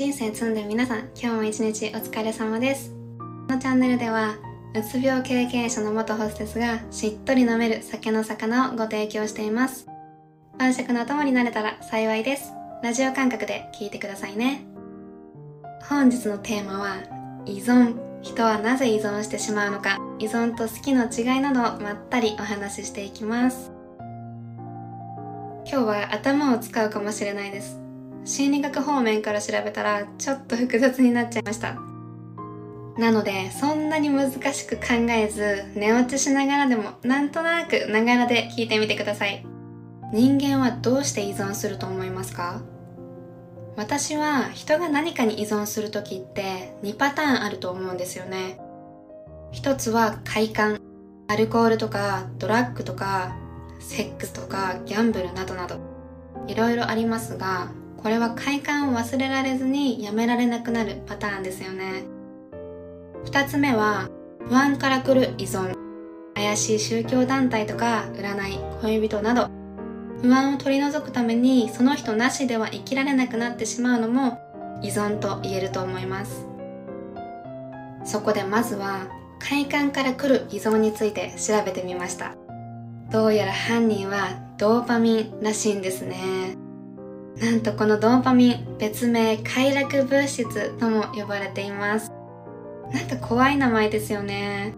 人生積んで皆さん、今日も一日お疲れ様です。このチャンネルでは、うつ病経験者の元ホステスがしっとり飲める酒の魚をご提供しています。晩酌のお供になれたら幸いです。ラジオ感覚で聞いてくださいね。本日のテーマは、依存。人はなぜ依存してしまうのか、依存と好きの違いなどをまったりお話ししていきます。今日は頭を使うかもしれないです。心理学方面から調べたらちょっと複雑になっちゃいました。なので、そんなに難しく考えず、寝落ちしながらでもなんとなくながらで聞いてみてください。人間はどうして依存すると思いますか？私は人が何かに依存するときって2パターンあると思うんですよね。一つは快感。アルコールとかドラッグとかセックスとかギャンブルなどなどいろいろありますがこれは快感を忘れられずにやめられなくなるパターンですよね。二つ目は不安から来る依存。怪しい宗教団体とか占い恋人など。不安を取り除くためにその人なしでは生きられなくなってしまうのも依存と言えると思います。そこでまずは快感から来る依存について調べてみました。どうやら犯人はドーパミンらしいんですね。なんとこのドーパミン別名快楽物質とも呼ばれています。なんか怖い名前ですよね。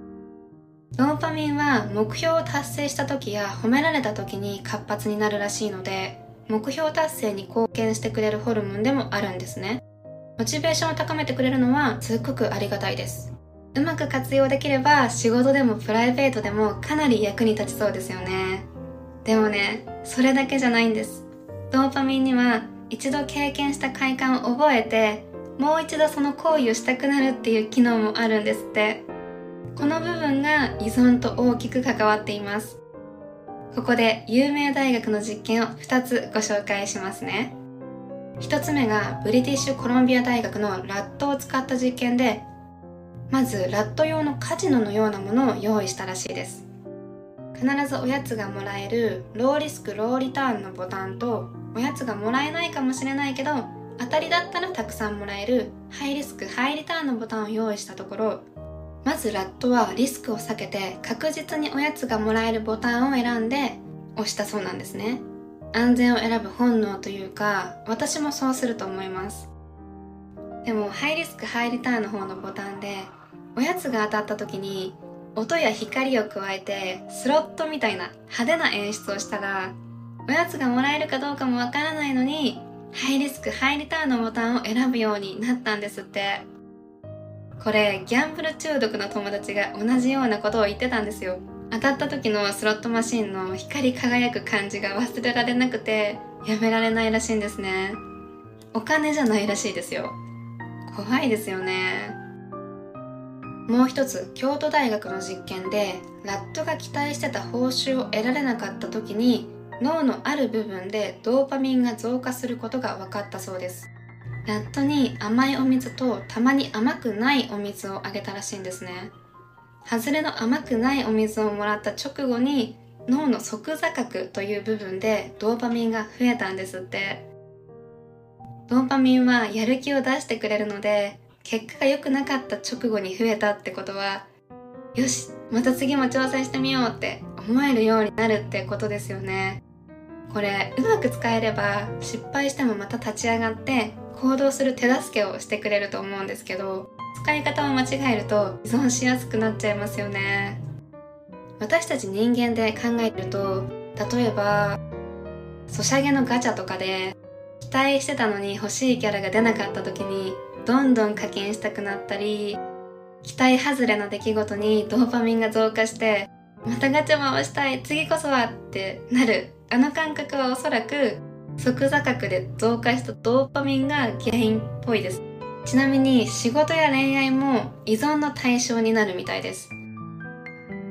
ドーパミンは目標を達成した時や褒められた時に活発になるらしいので目標達成に貢献してくれるホルモンでもあるんですね。モチベーションを高めてくれるのはすっごくありがたいです。うまく活用できれば仕事でもプライベートでもかなり役に立ちそうですよね。でもねそれだけじゃないんです。ドーパミンには一度経験した快感を覚えてもう一度その行為をしたくなるっていう機能もあるんですって。この部分が依存と大きく関わっています。ここで有名大学の実験を2つご紹介しますね。1つ目がブリティッシュコロンビア大学のラットを使った実験でまずラット用のカジノのようなものを用意したらしいです。必ずおやつがもらえるローリスクローリターンのボタンとおやつがもらえないかもしれないけど当たりだったらたくさんもらえるハイリスクハイリターンのボタンを用意したところまずラットはリスクを避けて確実におやつがもらえるボタンを選んで押したそうなんですね。安全を選ぶ本能というか私もそうすると思います。でもハイリスクハイリターンの方のボタンでおやつが当たった時に音や光を加えてスロットみたいな派手な演出をしたらおやつがもらえるかどうかもわからないのにハイリスクハイリターンのボタンを選ぶようになったんですって。これギャンブル中毒の友達が同じようなことを言ってたんですよ。当たった時のスロットマシンの光り輝く感じが忘れられなくてやめられないらしいんですね。お金じゃないらしいですよ。怖いですよね。もう一つ京都大学の実験でラットが期待してた報酬を得られなかった時に脳のある部分でドーパミンが増加することが分かったそうです。ラットに甘いお水とたまに甘くないお水をあげたらしいんですね。外れの甘くないお水をもらった直後に脳の側座角という部分でドーパミンが増えたんですって。ドーパミンはやる気を出してくれるので結果が良くなかった直後に増えたってことはよしまた次も挑戦してみようって思えるようになるってことですよね。これうまく使えれば失敗してもまた立ち上がって行動する手助けをしてくれると思うんですけど使い方を間違えると依存しやすくなっちゃいますよね。私たち人間で考えると例えばソシャゲのガチャとかで期待してたのに欲しいキャラが出なかった時にどんどん課金したくなったり期待外れの出来事にドーパミンが増加してまたガチャ回したい次こそはってなる。あの感覚はおそらく即座角で増加したドーパミンが原因っぽいです。ちなみに仕事や恋愛も依存の対象になるみたいです。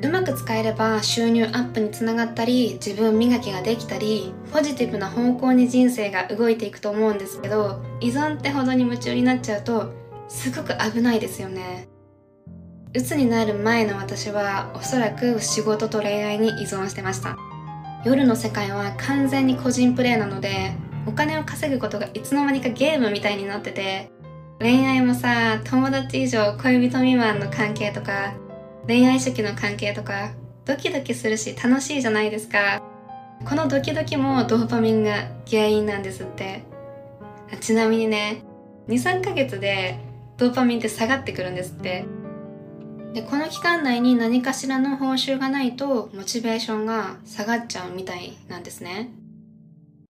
うまく使えれば収入アップにつながったり自分磨きができたりポジティブな方向に人生が動いていくと思うんですけど依存ってほどに夢中になっちゃうとすごく危ないですよね。鬱になる前の私はおそらく仕事と恋愛に依存してました。夜の世界は完全に個人プレイなのでお金を稼ぐことがいつの間にかゲームみたいになってて恋愛もさ友達以上恋人未満の関係とか恋愛初期の関係とかドキドキするし楽しいじゃないですか。このドキドキもドーパミンが原因なんですって。ちなみにね23ヶ月でドーパミンって下がってくるんですって。でこの期間内に何かしらの報酬がないとモチベーションが下がっちゃうみたいなんですね。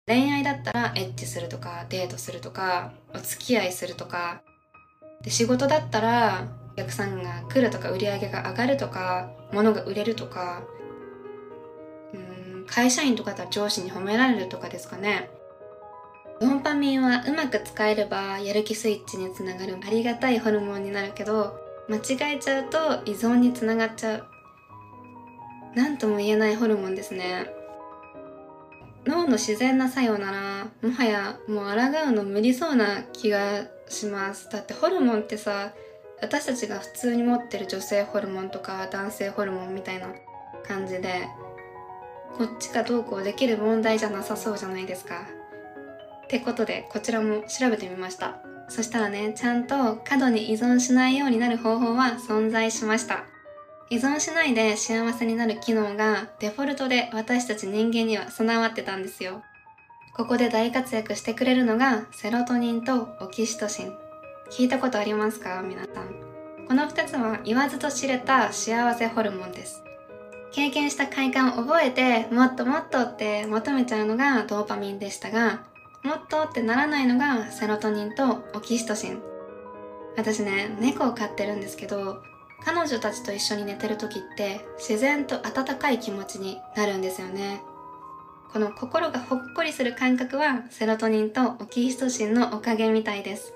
恋愛だったらエッチするとかデートするとかお付き合いするとか。で仕事だったらお客さんが来るとか売り上げが上がるとか物が売れるとかうん会社員とかだ上司に褒められるとかですかね。ドンパミンはうまく使えればやる気スイッチにつながる。ありがたいホルモンになるけど間違えちゃうと依存につながっちゃう。何とも言えないホルモンですね。脳の自然な作用ならもはやもう抗うの無理そうな気がします。だってホルモンってさ私たちが普通に持ってる女性ホルモンとか男性ホルモンみたいな感じでこっちがどうこうできる問題じゃなさそうじゃないですか。ってことでこちらも調べてみました。そしたらねちゃんと過度に依存しないようになる方法は存在しました。依存しないで幸せになる機能がデフォルトで私たち人間には備わってたんですよ。ここで大活躍してくれるのがセロトニンとオキシトシン。聞いたことありますか？皆さん。この2つは言わずと知れた幸せホルモンです。経験した快感を覚えてもっともっとって求めちゃうのがドーパミンでしたがもっとってならないのがセロトニンとオキシトシン。私ね猫を飼ってるんですけど彼女たちと一緒に寝てる時って自然と温かい気持ちになるんですよね。この心がほっこりする感覚はセロトニンとオキシトシンのおかげみたいです。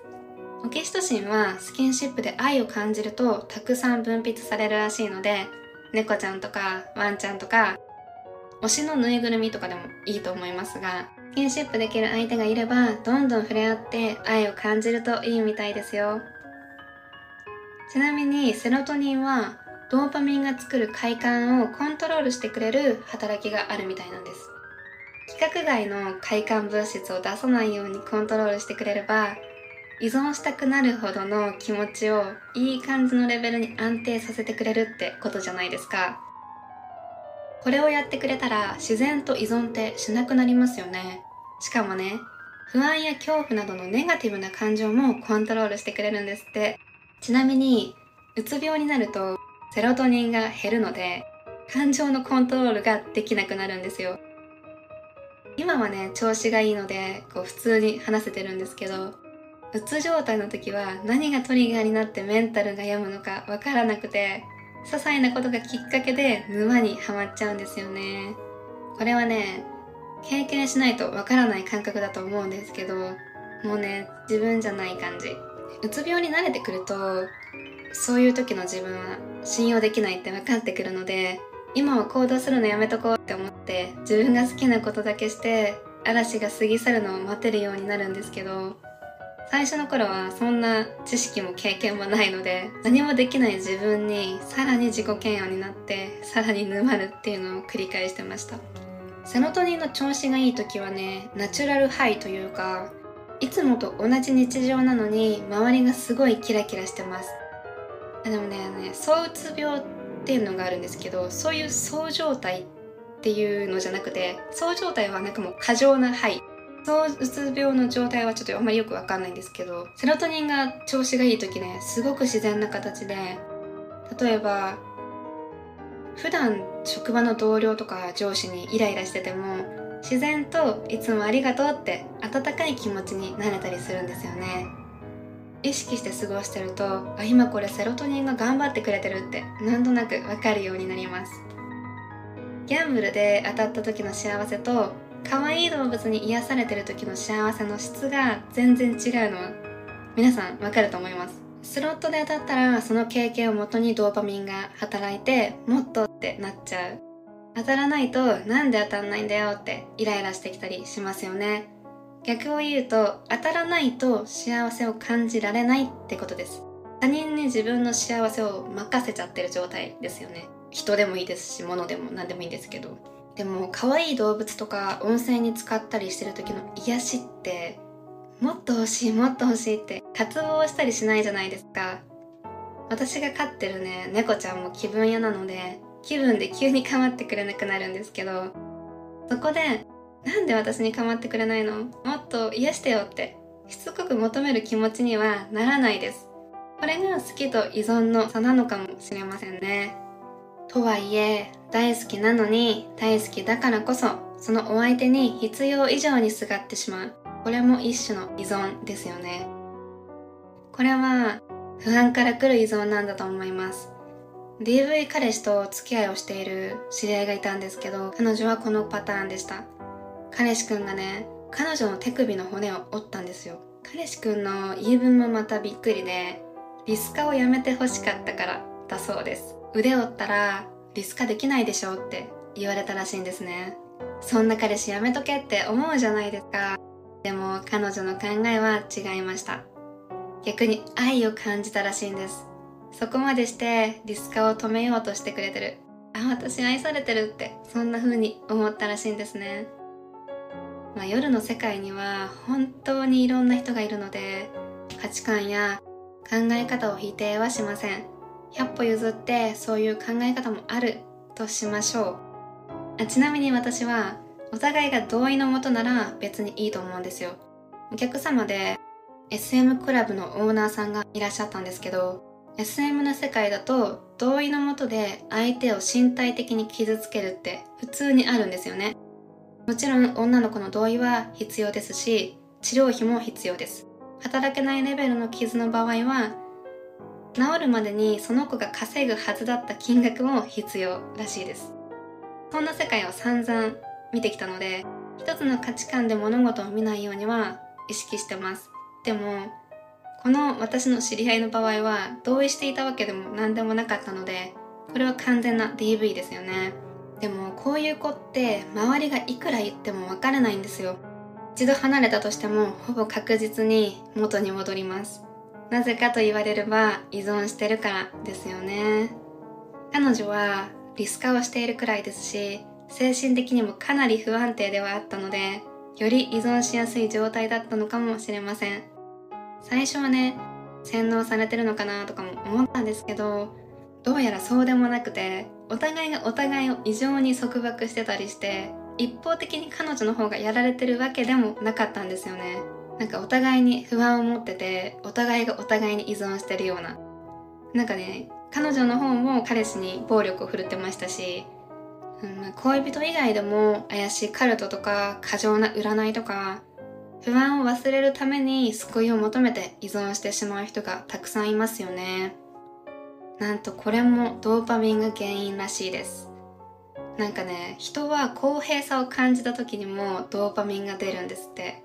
オキシトシンはスキンシップで愛を感じるとたくさん分泌されるらしいので猫ちゃんとかワンちゃんとか推しのぬいぐるみとかでもいいと思いますがスキンシップできる相手がいればどんどん触れ合って愛を感じるといいみたいですよ。ちなみにセロトニンはドーパミンが作る快感をコントロールしてくれる働きがあるみたいなんです。規格外の快感物質を出さないようにコントロールしてくれれば依存したくなるほどの気持ちをいい感じのレベルに安定させてくれるってことじゃないですかこれをやってくれたら自然と依存ってしなくなりますよね。しかもね、不安や恐怖などのネガティブな感情もコントロールしてくれるんですって。ちなみに、うつ病になるとセロトニンが減るので、感情のコントロールができなくなるんですよ。今はね、調子がいいので、こう普通に話せてるんですけど、うつ状態の時は何がトリガーになってメンタルが病むのかわからなくて、些細なことがきっかけで沼にはまっちゃうんですよね。これはね、経験しないとわからない感覚だと思うんですけど、もうね、自分じゃない感じ。うつ病に慣れてくると、そういう時の自分は信用できないって分かってくるので、今は行動するのやめとこうって思って、自分が好きなことだけして、嵐が過ぎ去るのを待てるようになるんですけど、最初の頃はそんな知識も経験もないので何もできない自分にさらに自己嫌悪になってさらに沼るっていうのを繰り返してました。セロトニンの調子がいい時はねナチュラルハイというかいつもと同じ日常なのに周りがすごいキラキラしてます。でもねね躁うつ病っていうのがあるんですけどそういう躁状態っていうのじゃなくて躁状態はなんかもう過剰なハイ。躁うつ病の状態はちょっとあんまりよくわかんないんですけどセロトニンが調子がいい時ねすごく自然な形で例えば普段職場の同僚とか上司にイライラしてても自然といつもありがとうって温かい気持ちになれたりするんですよね。意識して過ごしてるとあ今これセロトニンが頑張ってくれてるってなんとなくわかるようになります。ギャンブルで当たった時の幸せと可愛い動物に癒されてる時の幸せの質が全然違うのは皆さんわかると思います。スロットで当たったらその経験をもとにドーパミンが働いてもっとってなっちゃう。当たらないとなんで当たんないんだよってイライラしてきたりしますよね。逆を言うと当たらないと幸せを感じられないってことです。他人に自分の幸せを任せちゃってる状態ですよね。人でもいいですし物でも何でもいいんですけど。でも可愛い動物とか温泉に使ったりしてる時の癒しってもっと欲しいもっと欲しいって渇望したりしないじゃないですか。私が飼ってるね猫ちゃんも気分屋なので気分で急に構ってくれなくなるんですけどそこでなんで私に構ってくれないの？もっと癒してよってしつこく求める気持ちにはならないです。これが好きと依存の差なのかもしれませんね。とはいえ大好きなのに大好きだからこそそのお相手に必要以上にすがってしまう。これも一種の依存ですよね。これは不安から来る依存なんだと思います。DV 彼氏と付き合いをしている知り合いがいたんですけど彼女はこのパターンでした。彼氏くんがね彼女の手首の骨を折ったんですよ。彼氏くんの言い分もまたびっくりでリスカをやめて欲しかったからだそうです。腕折ったらリスカできないでしょって言われたらしいんですね。そんな彼氏やめとけって思うじゃないですか。でも彼女の考えは違いました。逆に愛を感じたらしいんです。そこまでしてリスカを止めようとしてくれてる。あ私愛されてるってそんな風に思ったらしいんですね、まあ、夜の世界には本当にいろんな人がいるので価値観や考え方を否定はしません。100歩譲ってそういう考え方もあるとしましょう。あちなみに私はお互いが同意のもとなら別にいいと思うんですよ。お客様で SM クラブのオーナーさんがいらっしゃったんですけど SM の世界だと同意のもとで相手を身体的に傷つけるって普通にあるんですよね。もちろん女の子の同意は必要ですし治療費も必要です。働けないレベルの傷の場合は治るまでにその子が稼ぐはずだった金額も必要らしいです。そんな世界を散々見てきたので一つの価値観で物事を見ないようには意識してます。でもこの私の知り合いの場合は同意していたわけでも何でもなかったのでこれは完全な DV ですよね。でもこういう子って周りがいくら言ってもわからないんですよ。一度離れたとしてもほぼ確実に元に戻ります。なぜかと言われれば依存してるからですよね。彼女はリスカをしているくらいですし精神的にもかなり不安定ではあったのでより依存しやすい状態だったのかもしれません。最初はね洗脳されてるのかなとかも思ったんですけどどうやらそうでもなくてお互いがお互いを異常に束縛してたりして一方的に彼女の方がやられてるわけでもなかったんですよね。なんかお互いに不安を持っててお互いがお互いに依存してるような。なんかね彼女の方も彼氏に暴力を振るってましたし、うん、恋人以外でも怪しいカルトとか過剰な占いとか不安を忘れるために救いを求めて依存してしまう人がたくさんいますよね。なんとこれもドーパミンが原因らしいです。なんかね人は公平さを感じた時にもドーパミンが出るんですって。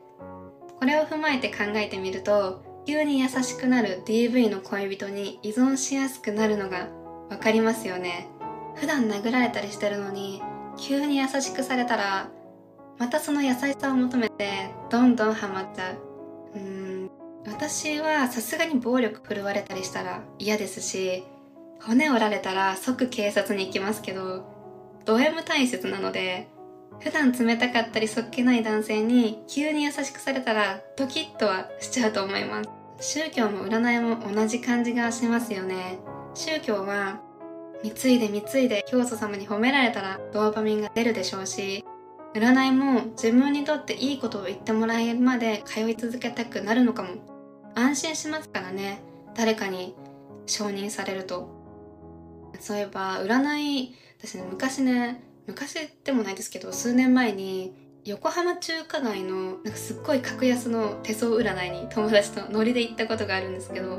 これを踏まえて考えてみると急に優しくなる DV の恋人に依存しやすくなるのが分かりますよね。普段殴られたりしてるのに急に優しくされたらまたその優しさを求めてどんどんハマっちゃう。うん私はさすがに暴力振るわれたりしたら嫌ですし骨折られたら即警察に行きますけどド M 大切なので普段冷たかったりそっけない男性に急に優しくされたらドキッとはしちゃうと思います。宗教も占いも同じ感じがしますよね。宗教は貢いで貢いで教祖様に褒められたらドーパミンが出るでしょうし占いも自分にとっていいことを言ってもらえるまで通い続けたくなるのかも。安心しますからね。誰かに承認されると。そういえば占い私ね昔ね昔でもないですけど数年前に横浜中華街のなんかすっごい格安の手相占いに友達とノリで行ったことがあるんですけど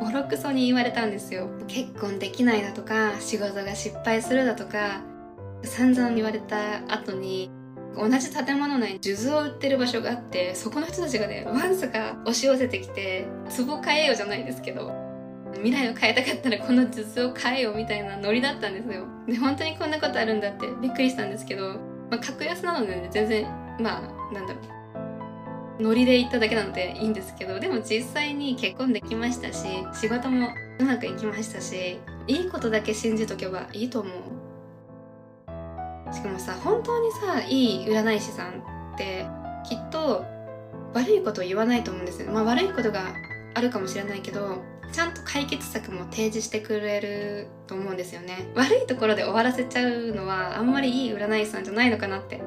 ボロクソに言われたんですよ。結婚できないだとか仕事が失敗するだとか散々言われた後に同じ建物内に数珠を売ってる場所があってそこの人たちがねわんさか押し寄せてきて壺買えよじゃないですけど未来を変えたかったらこの数珠を買えよみたいなノリだったんですよ。で本当にこんなことあるんだってびっくりしたんですけど、まあ、格安なので、ね、全然まあなんだろう。ノリで行っただけなのでいいんですけどでも実際に結婚できましたし仕事もうまくいきましたしいいことだけ信じとけばいいと思う。しかもさ本当にさいい占い師さんってきっと悪いことを言わないと思うんですよ。まあ悪いことがあるかもしれないけどちゃんと解決策も提示してくれると思うんですよね。悪いところで終わらせちゃうのはあんまりいい占い師さんじゃないのかなって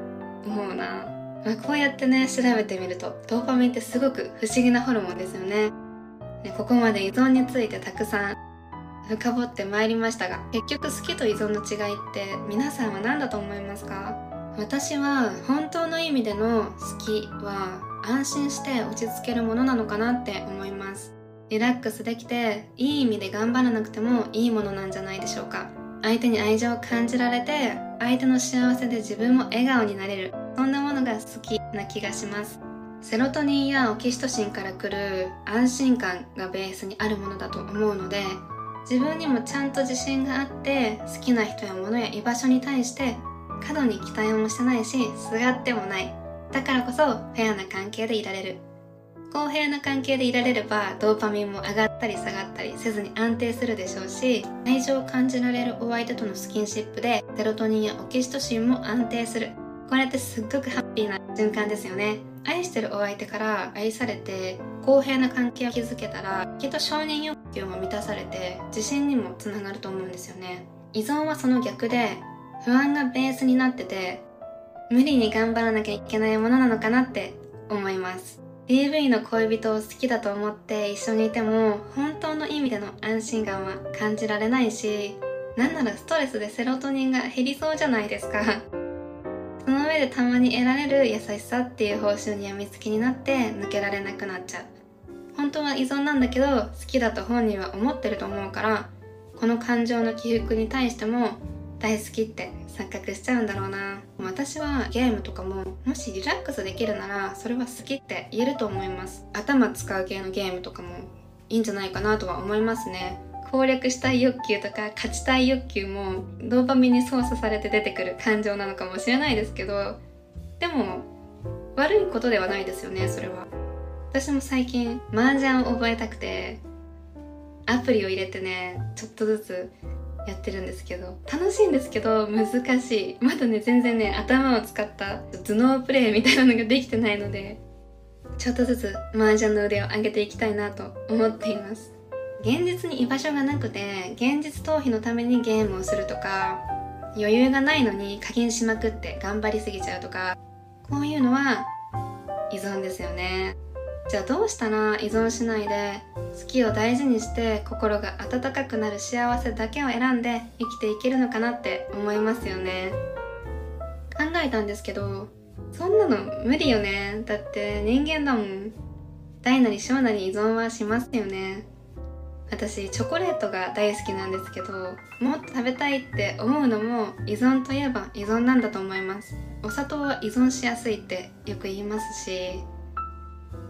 思うな、まあ、こうやってね調べてみるとドーパミンってすごく不思議なホルモンですよね。ねここまで依存についてたくさん深掘ってまいりましたが結局好きと依存の違いって皆さんは何だと思いますか？私は本当の意味での好きは安心して落ち着けるものなのかなって思います。リラックスできていい意味で頑張らなくてもいいものなんじゃないでしょうか。相手に愛情を感じられて相手の幸せで自分も笑顔になれる。そんなものが好きな気がします。セロトニンやオキシトシンから来る安心感がベースにあるものだと思うので自分にもちゃんと自信があって好きな人や物や居場所に対して過度に期待もしてないしすがってもない。だからこそフェアな関係でいられる。公平な関係でいられればドーパミンも上がったり下がったりせずに安定するでしょうし愛情を感じられるお相手とのスキンシップでセロトニンやオキシトシンも安定する。これってすっごくハッピーな循環ですよね。愛してるお相手から愛されて公平な関係を築けたらきっと承認欲求も満たされて自信にもつながると思うんですよね。依存はその逆で不安がベースになってて無理に頑張らなきゃいけないものなのかなって思います。DV の恋人を好きだと思って一緒にいても本当の意味での安心感は感じられないしなんならストレスでセロトニンが減りそうじゃないですか。その上でたまに得られる優しさっていう報酬にやみつきになって抜けられなくなっちゃう。本当は依存なんだけど好きだと本人は思ってると思うからこの感情の起伏に対しても大好きって錯覚しちゃうんだろうな。私はゲームとかももしリラックスできるならそれは好きって言えると思います。頭使う系のゲームとかもいいんじゃないかなとは思いますね。攻略したい欲求とか勝ちたい欲求もドーパミンに操作されて出てくる感情なのかもしれないですけどでも悪いことではないですよねそれは。私も最近麻雀を覚えたくてアプリを入れてねちょっとずつやってるんですけど楽しいんですけど難しい。まだね全然ね頭を使った頭脳プレイみたいなのができてないのでちょっとずつ麻雀の腕を上げていきたいなと思っています。現実に居場所がなくて現実逃避のためにゲームをするとか余裕がないのに課金しまくって頑張りすぎちゃうとかこういうのは依存ですよね。じゃあどうしたら依存しないで。好きを大事にして心が温かくなる幸せだけを選んで生きていけるのかなって思いますよね。考えたんですけどそんなの無理よね。だって人間だもん。大なり小なり依存はしますよね。私チョコレートが大好きなんですけどもっと食べたいって思うのも依存といえば依存なんだと思います。お砂糖は依存しやすいってよく言いますし。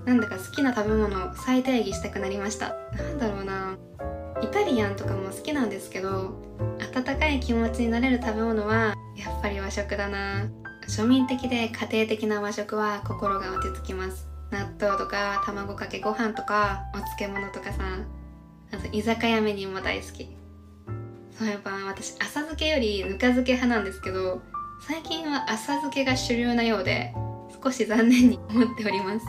なんだか好きな食べ物を再定義したくなりました。なんだろうな。イタリアンとかも好きなんですけど温かい気持ちになれる食べ物はやっぱり和食だな。庶民的で家庭的な和食は心が落ち着きます。納豆とか卵かけご飯とかお漬物とかさ。あと居酒屋メニューも大好き。そういえば私浅漬けよりぬか漬け派なんですけど最近は浅漬けが主流なようで少し残念に思っております。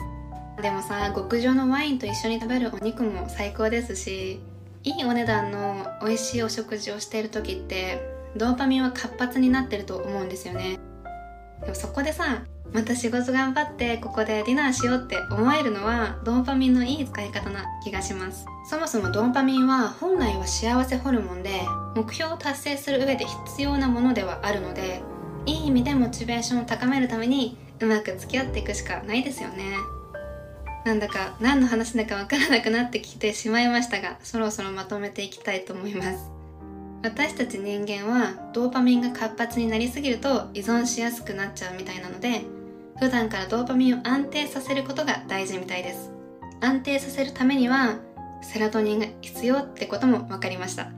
でもさ極上のワインと一緒に食べるお肉も最高ですしいいお値段の美味しいお食事をしている時ってドーパミンは活発になってると思うんですよね。でもそこでさまた仕事頑張ってここでディナーしようって思えるのはドーパミンのいい使い方な気がします。そもそもドーパミンは本来は幸せホルモンで目標を達成する上で必要なものではあるのでいい意味でモチベーションを高めるためにうまく付き合っていくしかないですよね。なんだか何の話だかわからなくなってきてしまいましたがそろそろまとめていきたいと思います。私たち人間はドーパミンが活発になりすぎると依存しやすくなっちゃうみたいなので普段からドーパミンを安定させることが大事みたいです。安定させるためにはセロトニンが必要ってことも分かりました。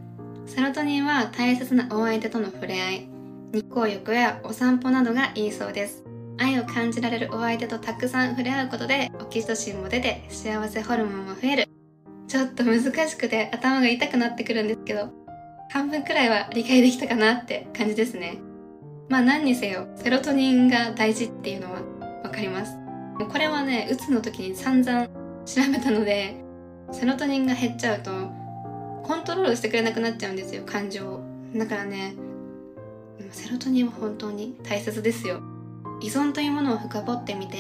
セロトニンは大切なお相手との触れ合い日光浴やお散歩などがいいそうです。愛を感じられるお相手とたくさん触れ合うことでオキシトシンも出て幸せホルモンも増える。ちょっと難しくて頭が痛くなってくるんですけど半分くらいは理解できたかなって感じですね。まあ何にせよセロトニンが大事っていうのはわかります。これはねうつの時に散々調べたのでセロトニンが減っちゃうとコントロールしてくれなくなっちゃうんですよ感情を。だからねセロトニンは本当に大切ですよ。依存というものを深掘ってみて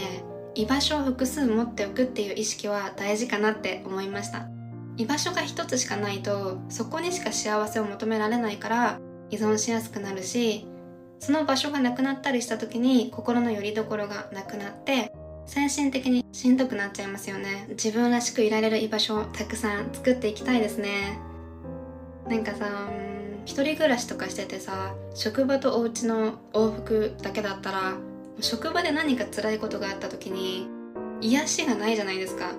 居場所を複数持っておくっていう意識は大事かなって思いました。居場所が一つしかないとそこにしか幸せを求められないから依存しやすくなるしその場所がなくなったりした時に心の拠り所がなくなって精神的にしんどくなっちゃいますよね。自分らしくいられる居場所をたくさん作っていきたいですね。なんかさ一人暮らしとかしててさ職場とお家の往復だけだったら職場で何か辛いことがあった時に癒しがないじゃないですか。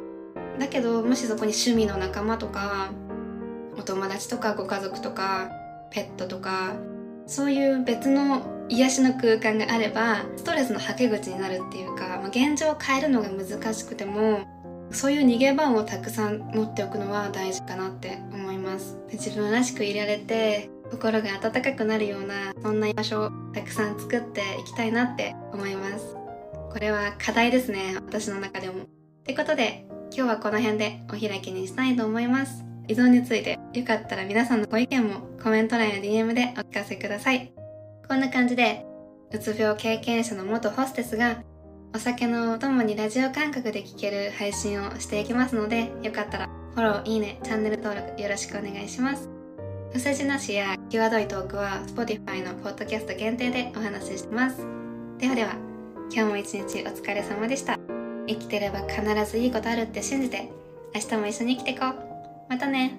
だけどもしそこに趣味の仲間とかお友達とかご家族とかペットとかそういう別の癒しの空間があればストレスのはけ口になるっていうか、まあ、現状を変えるのが難しくてもそういう逃げ場をたくさん持っておくのは大事かなって思います。自分らしくいられて心が温かくなるようなそんな場所をたくさん作っていきたいなって思います。これは課題ですね私の中でも。ってことで今日はこの辺でお開きにしたいと思います。依存についてよかったら皆さんのご意見もコメント欄や DM でお聞かせください。こんな感じでうつ病経験者の元ホステスがお酒のお供にラジオ感覚で聴ける配信をしていきますのでよかったらフォロー、いいね、チャンネル登録よろしくお願いします。不正字なしや際どいトークは Spotify のポッドキャスト限定でお話ししてます。ではでは今日も一日お疲れ様でした。生きてれば必ずいいことあるって信じて明日も一緒に生きていこう。またね。